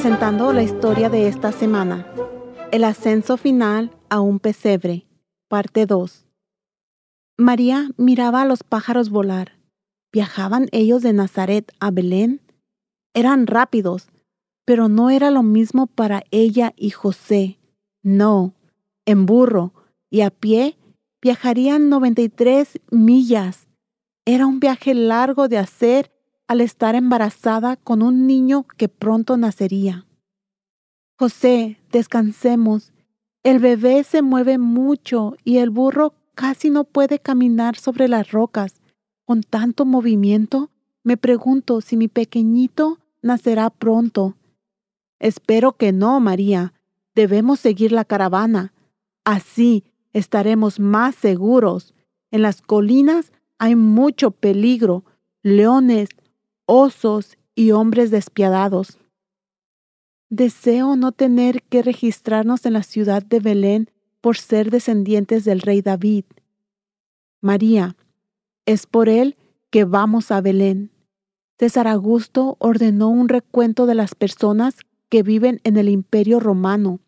presentando la historia de esta semana. El ascenso final a un pesebre, parte 2. María miraba a los pájaros volar. ¿Viajaban ellos de Nazaret a Belén? Eran rápidos, pero no era lo mismo para ella y José. No, en burro y a pie viajarían 93 millas. Era un viaje largo de hacer al estar embarazada con un niño que pronto nacería. José, descansemos. El bebé se mueve mucho y el burro casi no puede caminar sobre las rocas. Con tanto movimiento, me pregunto si mi pequeñito nacerá pronto. Espero que no, María. Debemos seguir la caravana. Así estaremos más seguros. En las colinas hay mucho peligro, leones, osos y hombres despiadados. Deseo no tener que registrarnos en la ciudad de Belén por ser descendientes del rey David. María, es por él que vamos a Belén. César Augusto ordenó un recuento de las personas que viven en el imperio romano.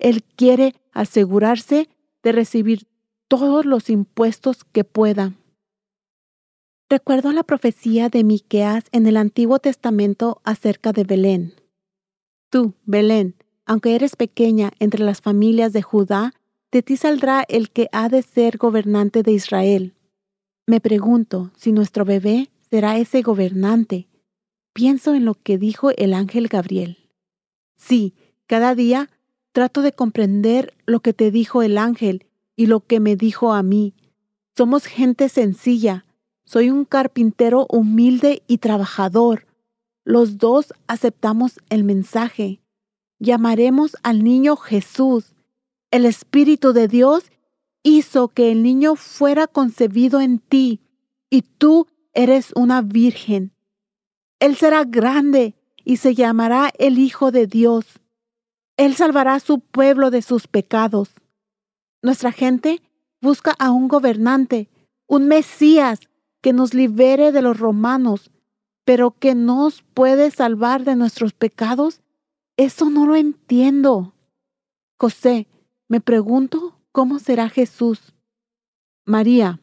Él quiere asegurarse de recibir todos los impuestos que pueda. Recuerdo la profecía de Miqueas en el Antiguo Testamento acerca de Belén. Tú, Belén, aunque eres pequeña entre las familias de Judá, de ti saldrá el que ha de ser gobernante de Israel. Me pregunto si nuestro bebé será ese gobernante. Pienso en lo que dijo el ángel Gabriel. Sí, cada día trato de comprender lo que te dijo el ángel y lo que me dijo a mí. Somos gente sencilla, soy un carpintero humilde y trabajador. Los dos aceptamos el mensaje. Llamaremos al niño Jesús. El Espíritu de Dios hizo que el niño fuera concebido en ti, y tú eres una virgen. Él será grande y se llamará el Hijo de Dios. Él salvará a su pueblo de sus pecados. Nuestra gente busca a un gobernante, un Mesías que nos libere de los romanos, pero que nos puede salvar de nuestros pecados, eso no lo entiendo. José, me pregunto cómo será Jesús. María,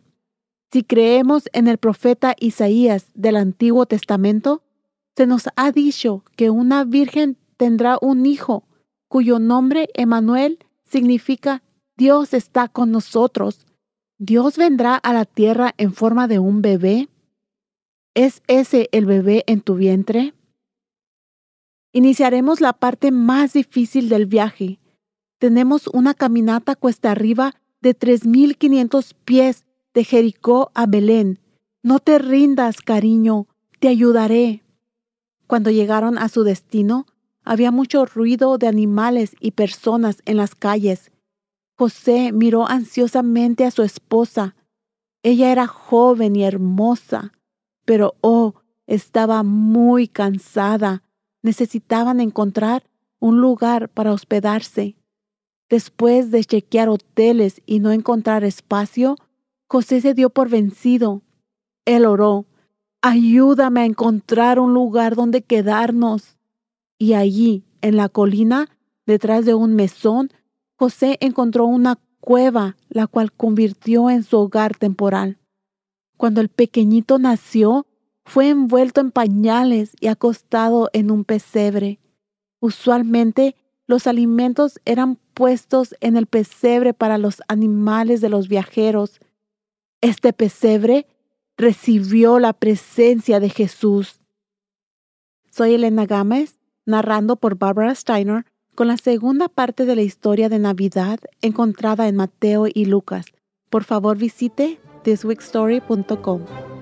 si creemos en el profeta Isaías del Antiguo Testamento, se nos ha dicho que una virgen tendrá un hijo, cuyo nombre Emanuel significa Dios está con nosotros. ¿Dios vendrá a la tierra en forma de un bebé? ¿Es ese el bebé en tu vientre? Iniciaremos la parte más difícil del viaje. Tenemos una caminata cuesta arriba de 3.500 pies de Jericó a Belén. No te rindas, cariño, te ayudaré. Cuando llegaron a su destino, había mucho ruido de animales y personas en las calles. José miró ansiosamente a su esposa. Ella era joven y hermosa, pero oh, estaba muy cansada. Necesitaban encontrar un lugar para hospedarse. Después de chequear hoteles y no encontrar espacio, José se dio por vencido. Él oró, ayúdame a encontrar un lugar donde quedarnos. Y allí, en la colina, detrás de un mesón, José encontró una cueva, la cual convirtió en su hogar temporal. Cuando el pequeñito nació, fue envuelto en pañales y acostado en un pesebre. Usualmente los alimentos eran puestos en el pesebre para los animales de los viajeros. Este pesebre recibió la presencia de Jesús. Soy Elena Gámez, narrando por Barbara Steiner con la segunda parte de la historia de Navidad encontrada en Mateo y Lucas. Por favor visite thisweekstory.com.